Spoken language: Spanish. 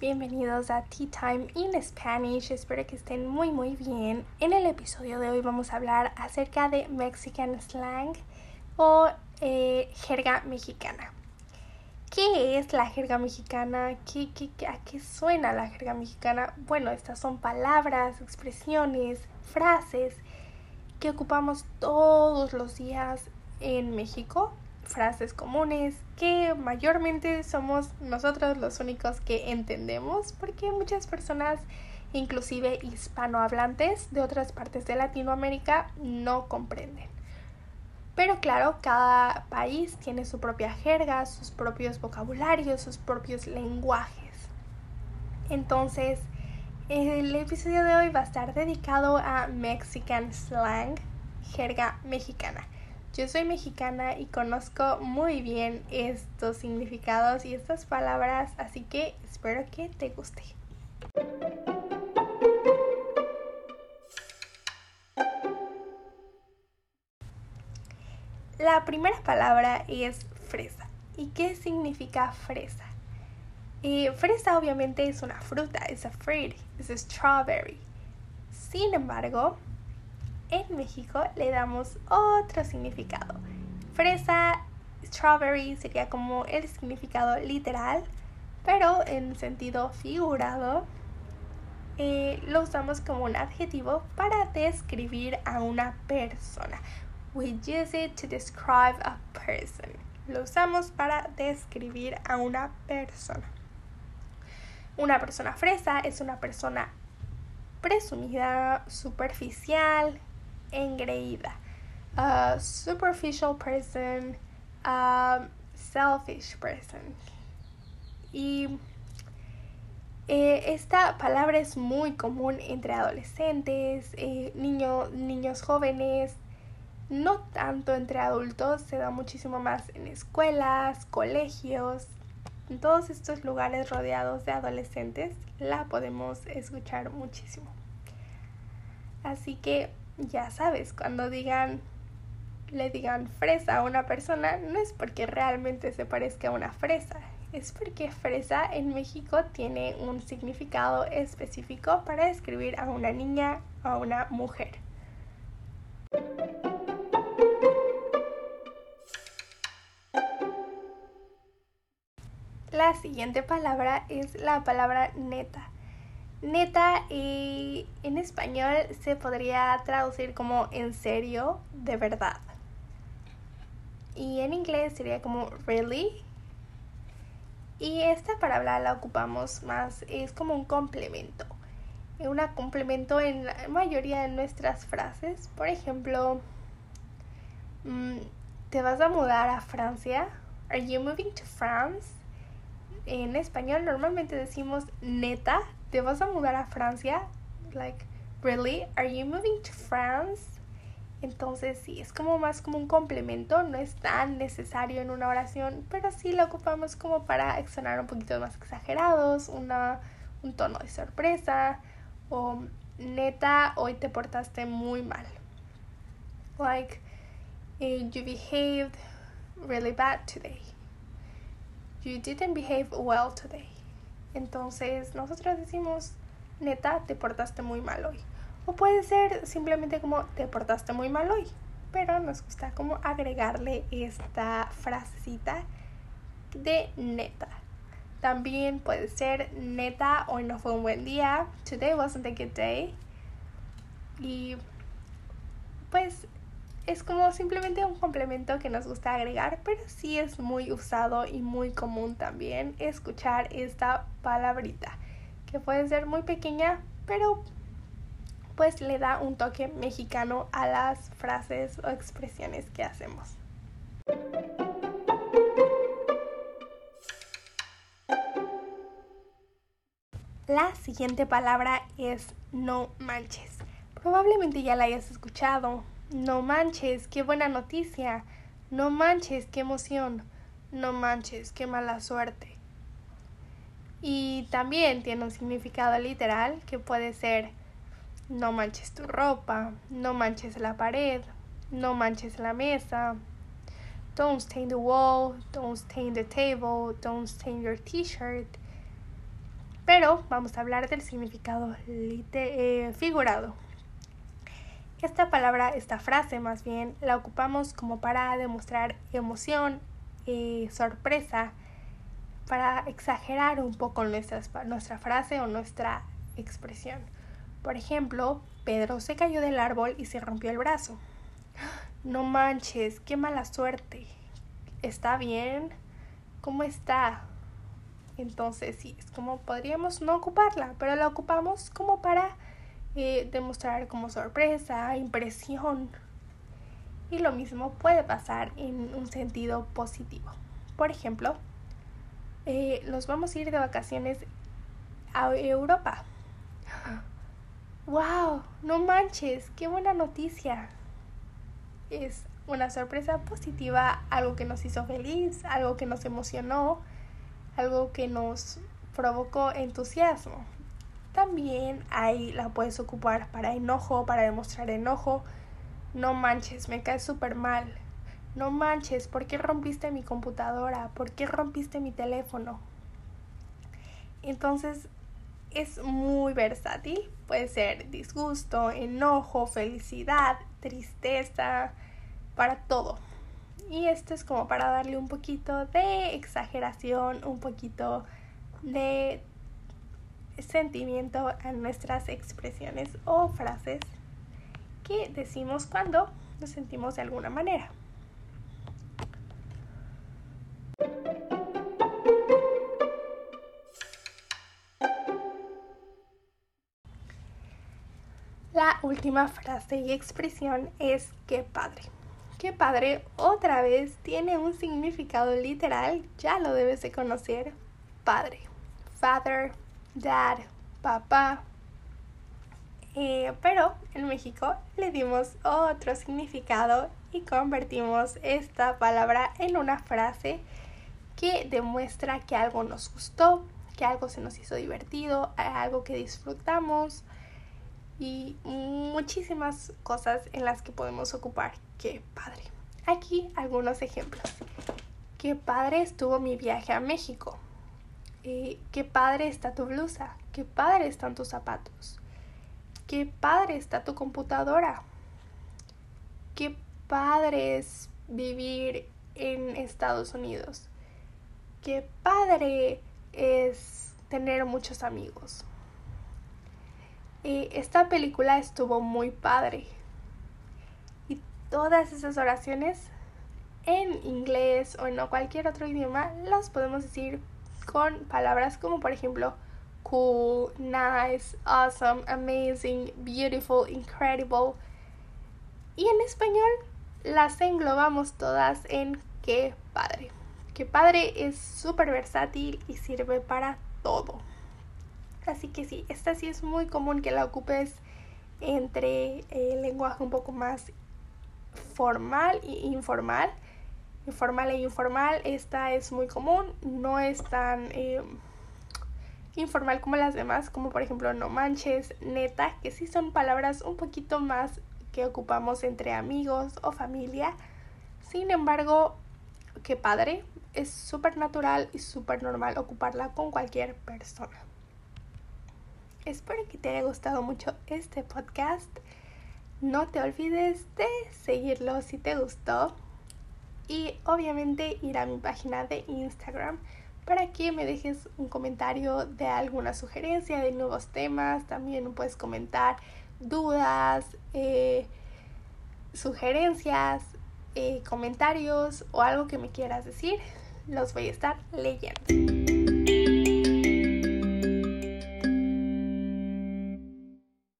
bienvenidos a Tea Time in Spanish. Espero que estén muy muy bien. En el episodio de hoy vamos a hablar acerca de Mexican slang o eh, jerga mexicana. ¿Qué es la jerga mexicana? ¿Qué, qué, a qué suena la jerga mexicana? Bueno, estas son palabras, expresiones, frases que ocupamos todos los días en México frases comunes que mayormente somos nosotros los únicos que entendemos porque muchas personas inclusive hispanohablantes de otras partes de Latinoamérica no comprenden. Pero claro, cada país tiene su propia jerga, sus propios vocabularios, sus propios lenguajes. Entonces, el episodio de hoy va a estar dedicado a Mexican slang, jerga mexicana. Yo soy mexicana y conozco muy bien estos significados y estas palabras, así que espero que te guste. La primera palabra es fresa. ¿Y qué significa fresa? Eh, fresa obviamente es una fruta, es a fruit, es a strawberry. Sin embargo, en México le damos otro significado. Fresa, strawberry sería como el significado literal, pero en sentido figurado eh, lo usamos como un adjetivo para describir a una persona. We use it to describe a person. Lo usamos para describir a una persona. Una persona fresa es una persona presumida, superficial, engreída. A superficial person, a selfish person. Y eh, esta palabra es muy común entre adolescentes, eh, niños jóvenes, no tanto entre adultos, se da muchísimo más en escuelas, colegios, en todos estos lugares rodeados de adolescentes la podemos escuchar muchísimo. Así que ya sabes, cuando digan le digan fresa a una persona, no es porque realmente se parezca a una fresa, es porque fresa en México tiene un significado específico para describir a una niña o a una mujer. La siguiente palabra es la palabra neta. Neta y en español se podría traducir como en serio, de verdad. Y en inglés sería como really. Y esta palabra la ocupamos más, es como un complemento. Un complemento en la mayoría de nuestras frases. Por ejemplo, mm, ¿te vas a mudar a Francia? ¿Are you moving to France? En español normalmente decimos neta ¿te vas a mudar a Francia? Like, really? Are you moving to France? Entonces sí, es como más como un complemento, no es tan necesario en una oración, pero sí lo ocupamos como para sonar un poquito más exagerados, una, un tono de sorpresa o neta, hoy te portaste muy mal. Like, eh, you behaved really bad today. You didn't behave well today. Entonces nosotros decimos, neta, te portaste muy mal hoy. O puede ser simplemente como, te portaste muy mal hoy. Pero nos gusta como agregarle esta frasecita de neta. También puede ser neta, hoy no fue un buen día. Today wasn't a good day. Y pues es como simplemente un complemento que nos gusta agregar, pero sí es muy usado y muy común también escuchar esta palabrita, que puede ser muy pequeña, pero pues le da un toque mexicano a las frases o expresiones que hacemos. La siguiente palabra es no manches. Probablemente ya la hayas escuchado, no manches, qué buena noticia. No manches, qué emoción. No manches, qué mala suerte. Y también tiene un significado literal que puede ser no manches tu ropa, no manches la pared, no manches la mesa. Don't stain the wall, don't stain the table, don't stain your t-shirt. pero vamos a hablar del significado eh, figurado. Esta palabra, esta frase más bien, la ocupamos como para demostrar emoción, eh, sorpresa, para exagerar un poco nuestra, nuestra frase o nuestra expresión. Por ejemplo, Pedro se cayó del árbol y se rompió el brazo. No manches, qué mala suerte. ¿Está bien? ¿Cómo está? Entonces, sí, es como podríamos no ocuparla, pero la ocupamos como para eh, demostrar como sorpresa, impresión. Y lo mismo puede pasar en un sentido positivo. Por ejemplo, eh, nos vamos a ir de vacaciones a Europa. ¡Wow! No manches, qué buena noticia. Es una sorpresa positiva, algo que nos hizo feliz, algo que nos emocionó, algo que nos provocó entusiasmo. También ahí la puedes ocupar para enojo, para demostrar enojo. No manches, me cae súper mal. No manches, ¿por qué rompiste mi computadora? ¿Por qué rompiste mi teléfono? Entonces es muy versátil. Puede ser disgusto, enojo, felicidad, tristeza, para todo. Y esto es como para darle un poquito de exageración, un poquito de sentimiento a nuestras expresiones o frases que decimos cuando nos sentimos de alguna manera. La última frase y expresión es qué padre. Qué padre otra vez tiene un significado literal, ya lo debes de conocer, padre. Father, dad, papá. Eh, pero en México le dimos otro significado y convertimos esta palabra en una frase que demuestra que algo nos gustó, que algo se nos hizo divertido, algo que disfrutamos y muchísimas cosas en las que podemos ocupar. Qué padre. Aquí algunos ejemplos. Qué padre estuvo mi viaje a México. Qué padre está tu blusa, qué padre están tus zapatos, qué padre está tu computadora, qué padre es vivir en Estados Unidos, qué padre es tener muchos amigos. Esta película estuvo muy padre y todas esas oraciones en inglés o en cualquier otro idioma las podemos decir con palabras como por ejemplo cool, nice, awesome, amazing, beautiful, incredible. Y en español las englobamos todas en qué padre. Qué padre es súper versátil y sirve para todo. Así que sí, esta sí es muy común que la ocupes entre el lenguaje un poco más formal e informal formal e informal. Esta es muy común, no es tan eh, informal como las demás, como por ejemplo no manches, neta, que sí son palabras un poquito más que ocupamos entre amigos o familia. Sin embargo, qué padre, es súper natural y súper normal ocuparla con cualquier persona. Espero que te haya gustado mucho este podcast. No te olvides de seguirlo si te gustó y obviamente ir a mi página de Instagram para que me dejes un comentario de alguna sugerencia de nuevos temas. También puedes comentar dudas, eh, sugerencias, eh, comentarios o algo que me quieras decir. Los voy a estar leyendo.